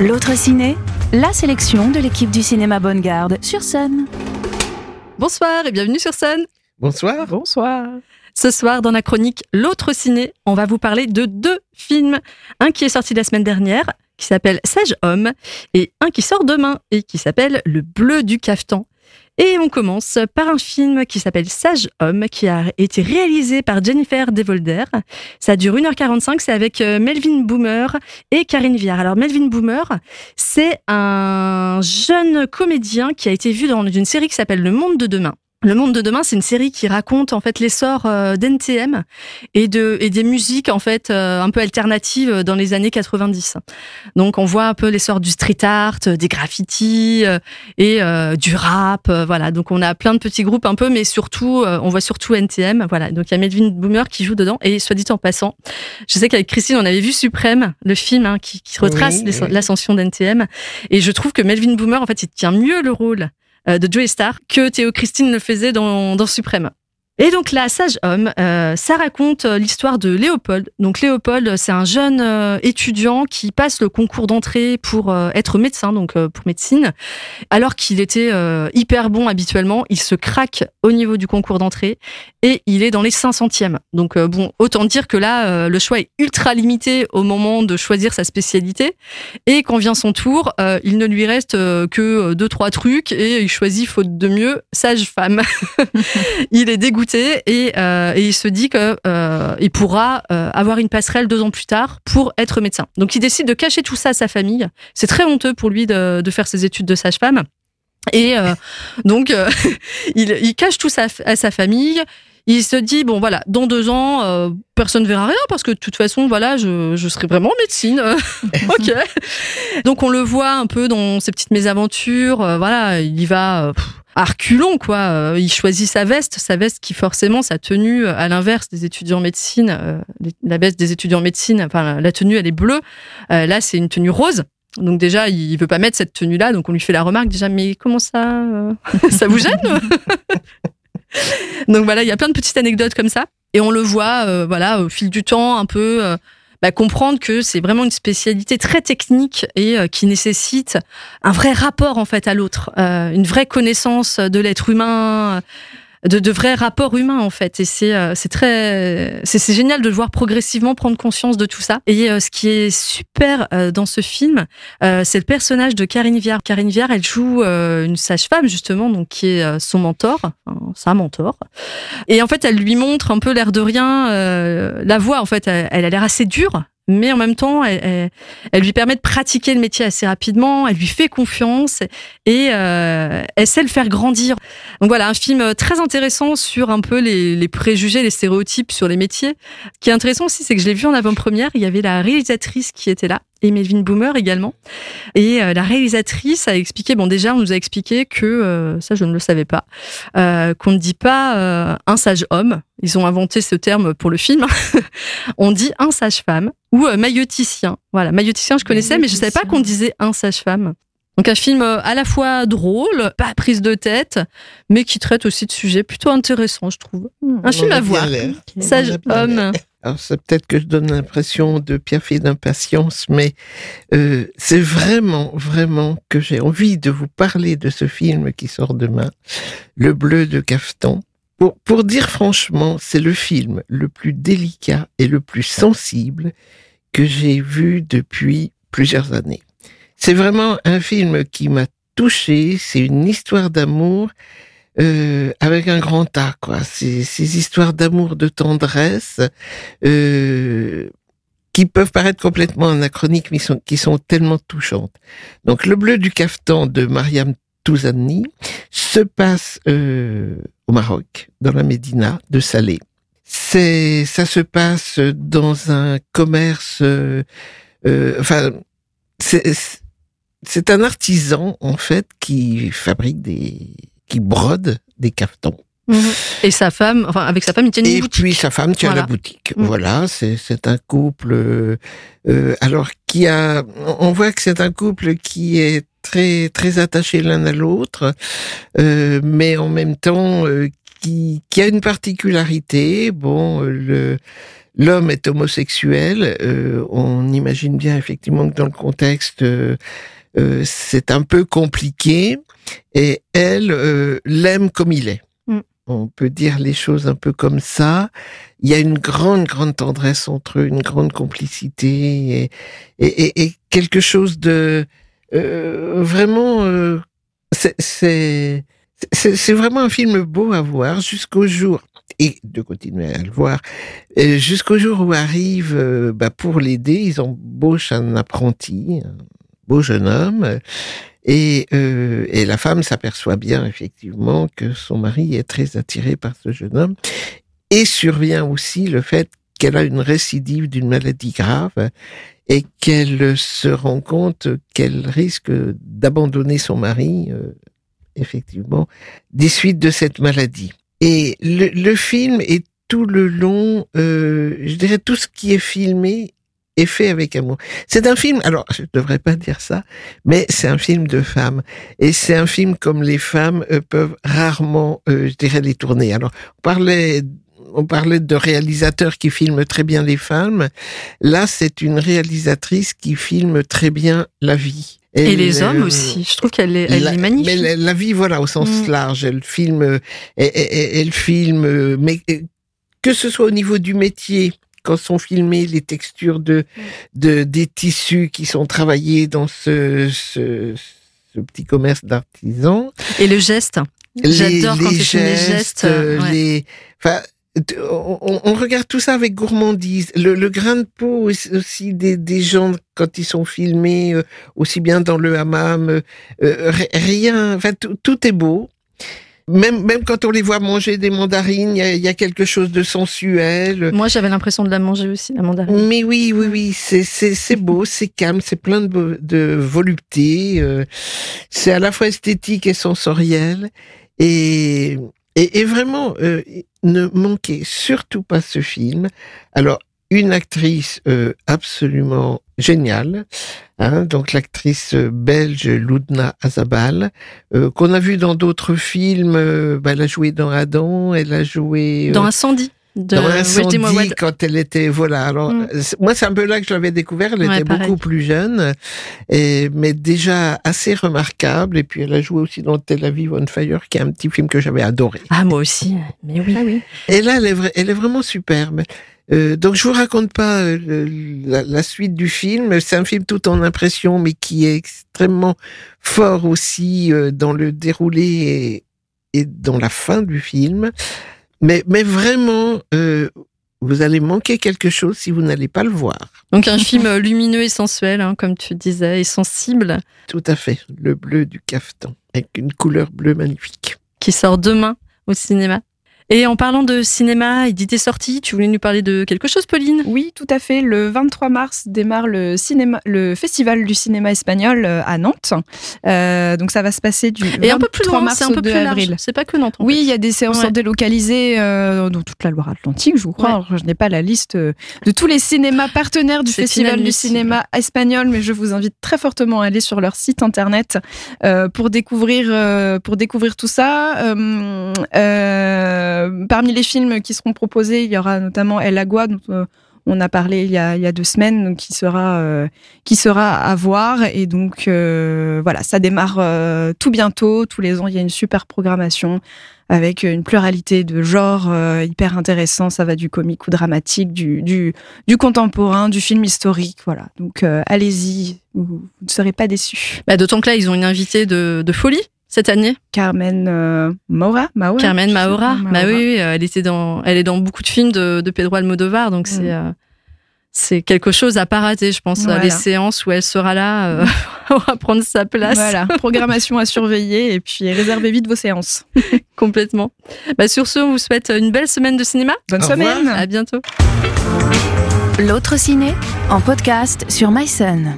L'autre ciné, la sélection de l'équipe du cinéma Bonne Garde sur scène. Bonsoir et bienvenue sur scène. Bonsoir. Bonsoir. Ce soir, dans la chronique L'autre ciné, on va vous parler de deux films. Un qui est sorti la semaine dernière, qui s'appelle Sage Homme, et un qui sort demain et qui s'appelle Le Bleu du Cafetan. Et on commence par un film qui s'appelle Sage Homme, qui a été réalisé par Jennifer Devolder. Ça dure 1h45, c'est avec euh, Melvin Boomer et Karine Viard. Alors Melvin Boomer, c'est un jeune comédien qui a été vu dans une série qui s'appelle Le Monde de demain. Le Monde de demain, c'est une série qui raconte en fait l'essor euh, d'NTM et de et des musiques en fait euh, un peu alternatives dans les années 90. Donc on voit un peu l'essor du street art, des graffitis euh, et euh, du rap, voilà. Donc on a plein de petits groupes un peu, mais surtout on voit surtout NTM, voilà. Donc il y a Melvin Boomer qui joue dedans et soit dit en passant, je sais qu'avec Christine on avait vu Suprême, le film hein, qui, qui retrace Oui, l'as- oui. l'ascension d'NTM et je trouve que Melvin Boomer en fait il tient mieux le rôle de Joey Star que Théo Christine le faisait dans, dans Suprême. Et donc là, Sage Homme, euh, ça raconte euh, l'histoire de Léopold. Donc Léopold, c'est un jeune euh, étudiant qui passe le concours d'entrée pour être médecin, donc pour médecine. Alors qu'il était hyper bon habituellement, il se craque au niveau du concours d'entrée et il est dans les 500e. Donc bon, autant dire que là, le choix est ultra limité au moment de choisir sa spécialité. Et quand vient son tour, il ne lui reste que deux trois trucs et il choisit faute de mieux sage-femme. il est dégoûté et, euh, et il se dit que euh, il pourra euh, avoir une passerelle deux ans plus tard pour être médecin. Donc il décide de cacher tout ça à sa famille. C'est très honteux pour lui de, de faire ses études de sage-femme. Et euh, donc il, il cache tout ça à sa famille. Il se dit bon voilà dans deux ans personne ne verra rien parce que de toute façon voilà je, je serai vraiment en médecine ok donc on le voit un peu dans ses petites mésaventures voilà il y va pff, à quoi. Euh, il choisit sa veste sa veste qui forcément sa tenue euh, à l'inverse des étudiants en médecine euh, la veste des étudiants en médecine enfin la tenue elle est bleue. Là c'est une tenue rose. Donc déjà, il veut pas mettre cette tenue-là, donc on lui fait la remarque déjà, mais comment ça, ça vous gêne Donc voilà, il y a plein de petites anecdotes comme ça, et on le voit, voilà, au fil du temps, un peu bah, comprendre que c'est vraiment une spécialité très technique et euh, qui nécessite un vrai rapport en fait à l'autre, euh, une vraie connaissance de l'être humain. De, de vrais rapports humains en fait et c'est euh, très c'est génial de le voir progressivement prendre conscience de tout ça et euh, ce qui est super euh, dans ce film euh, c'est le personnage de Karine Viard. Karine Viard, elle joue euh, une sage-femme justement, donc qui est son mentor, sa mentor. Et en fait, elle lui montre un peu l'air de rien la voix. En fait, elle, elle a l'air assez dure, mais en même temps, elle, lui permet de pratiquer le métier assez rapidement. Elle lui fait confiance et euh, elle sait le faire grandir. Donc voilà, un film très intéressant sur un peu les, les préjugés, les stéréotypes sur les métiers. Ce qui est intéressant aussi, c'est que je l'ai vu en avant-première. Il y avait la réalisatrice qui était là et Melvin Boomer également. Et euh, la réalisatrice a expliqué, bon déjà on nous a expliqué que, euh, ça je ne le savais pas, euh, qu'on ne dit pas euh, un sage homme, ils ont inventé ce terme pour le film, on dit un sage femme ou euh, mailloticien. Voilà, mailloticien je connaissais mais je savais pas qu'on disait un sage femme. Donc un film à la fois drôle, pas prise de tête, mais qui traite aussi de sujets plutôt intéressants je trouve. Un On film a à voir. Sage homme. Alors c'est peut-être que je donne l'impression de pierre d'impatience, mais euh, c'est vraiment, vraiment que j'ai envie de vous parler de ce film qui sort demain, Le Bleu de Cafetan. Pour, pour dire franchement, c'est le film le plus délicat et le plus sensible que j'ai vu depuis plusieurs années. C'est vraiment un film qui m'a touché, c'est une histoire d'amour euh, avec un grand A, quoi. Ces, ces histoires d'amour, de tendresse, euh, qui peuvent paraître complètement anachroniques, mais sont, qui sont tellement touchantes. Donc, Le Bleu du Cafetan de Mariam Touzani se passe euh, au Maroc, dans la Médina de Salé. C'est, ça se passe dans un commerce, euh, euh, enfin, c'est, c'est un artisan en fait qui fabrique des, qui brode des cafetons. Et sa femme, enfin avec sa femme, il tient une Et boutique. puis sa femme tient Voilà. la boutique. Mm. Voilà, c'est un couple. euh, euh, alors qui a, on voit que c'est un couple qui est très très attaché l'un à l'autre, euh, mais en même temps euh, qui qui a une particularité. Bon, le l'homme est homosexuel. On imagine bien effectivement que dans le contexte, euh, euh, c'est un peu compliqué. Et elle l'aime comme il est. Mm. On peut dire les choses un peu comme ça. Il y a une grande, grande tendresse entre eux, une grande complicité et, et, et quelque chose de vraiment. c'est c'est vraiment un film beau à voir jusqu'au jour et de continuer à le voir jusqu'au jour où arrive euh, bah, pour l'aider ils embauchent un apprenti beau jeune homme et, euh, et la femme s'aperçoit bien effectivement que son mari est très attiré par ce jeune homme et survient aussi le fait qu'elle a une récidive d'une maladie grave et qu'elle se rend compte qu'elle risque d'abandonner son mari euh, effectivement, des suites de cette maladie. Et le, film est tout le long, euh, je dirais, tout ce qui est filmé est fait avec amour. C'est un film, alors je ne devrais pas dire ça, mais c'est un film de femmes. Et c'est un film comme les femmes euh, peuvent rarement, euh, je dirais, les tourner. Alors, on parlait on parlait de réalisateurs qui filment très bien les femmes. Là, c'est une réalisatrice qui filme très bien la vie. Et, les hommes aussi. Je trouve qu'elle est, elle est magnifique. Mais la, vie, voilà, au sens mm. large. Elle filme, elle, elle, filme, mais que ce soit au niveau du métier, quand sont filmées les textures de, de des tissus qui sont travaillés dans ce, ce, ce petit commerce d'artisans. Et le geste. J'adore quand tu les gestes. Les, enfin, on, regarde tout ça avec gourmandise. Le, grain de peau aussi des, des, gens quand ils sont filmés, euh, aussi bien dans le hammam, euh, euh, rien, enfin tout, est beau. Même, même quand on les voit manger des mandarines, il y a, quelque chose de sensuel. Moi, j'avais l'impression de la manger aussi, la mandarine. Mais oui, oui, oui, c'est beau, c'est calme, c'est plein de, de volupté. c'est à la fois esthétique et sensoriel. Et, et, vraiment, ne manquez surtout pas ce film. Alors, une actrice euh, absolument géniale, hein, donc l'actrice belge Loudna Azabal, euh, qu'on a vu dans d'autres films. Euh, bah, elle a joué dans Adam, elle a joué dans Incendie. De dans Incendie, quand elle était voilà. Alors mm. moi c'est un peu là que je l'avais découvert. Elle était beaucoup plus jeune, et, mais déjà assez remarquable. Et puis elle a joué aussi dans Tel Aviv on Fire, qui est un petit film que j'avais adoré. Ah moi aussi, mais oui. Ah, oui. Et là elle est, elle est vraiment superbe. Euh, donc je vous raconte pas euh, la, suite du film. C'est un film tout en impression, mais qui est extrêmement fort aussi euh, dans le déroulé et, et, dans la fin du film. Mais, mais vraiment, vous allez manquer quelque chose si vous n'allez pas le voir. Donc un film lumineux et sensuel, hein, comme tu disais, et sensible. Tout à fait, le bleu du cafetan, avec une couleur bleue magnifique. Qui sort demain au cinéma. Et en parlant de cinéma et d'idées sorties, tu voulais nous parler de quelque chose, Pauline? Oui, tout à fait. Le 23 mars démarre le, cinéma, le Festival du cinéma espagnol euh, à Nantes. Euh, donc ça va se passer du et un peu plus loin, mars un peu plus avril. C'est pas que Nantes. oui, il y a des séances délocalisées euh, dans toute la Loire-Atlantique, je crois. je n'ai pas la liste de tous les cinémas partenaires du Festival du cinéma espagnol, mais je vous invite très fortement à aller sur leur site internet pour découvrir pour découvrir tout ça. Euh, parmi les films qui seront proposés, il y aura notamment El Agua, dont euh, on a parlé il y a, deux semaines, qui sera euh, qui sera à voir. Et donc voilà, ça démarre tout bientôt. Tous les ans, il y a une super programmation avec une pluralité de genres hyper intéressant. Ça va du comique ou dramatique, du, du, contemporain, du film historique. Voilà. Donc allez-y, vous, ne serez pas déçus. Bah, D'autant que là, ils ont une invitée de folie cette année Carmen euh, Maura, Carmen Maura. Bah oui, elle était dans, elle est dans beaucoup de films de, Pedro Almodovar, donc c'est mm. euh, c'est quelque chose à pas rater, je pense. Les séances où elle sera là, euh, va prendre sa place. Voilà, programmation à surveiller et puis réservez vite vos séances. Complètement. Bah, sur ce, on vous souhaite une belle semaine de cinéma. Bonne semaine. À bientôt. L'autre ciné en podcast sur MySun.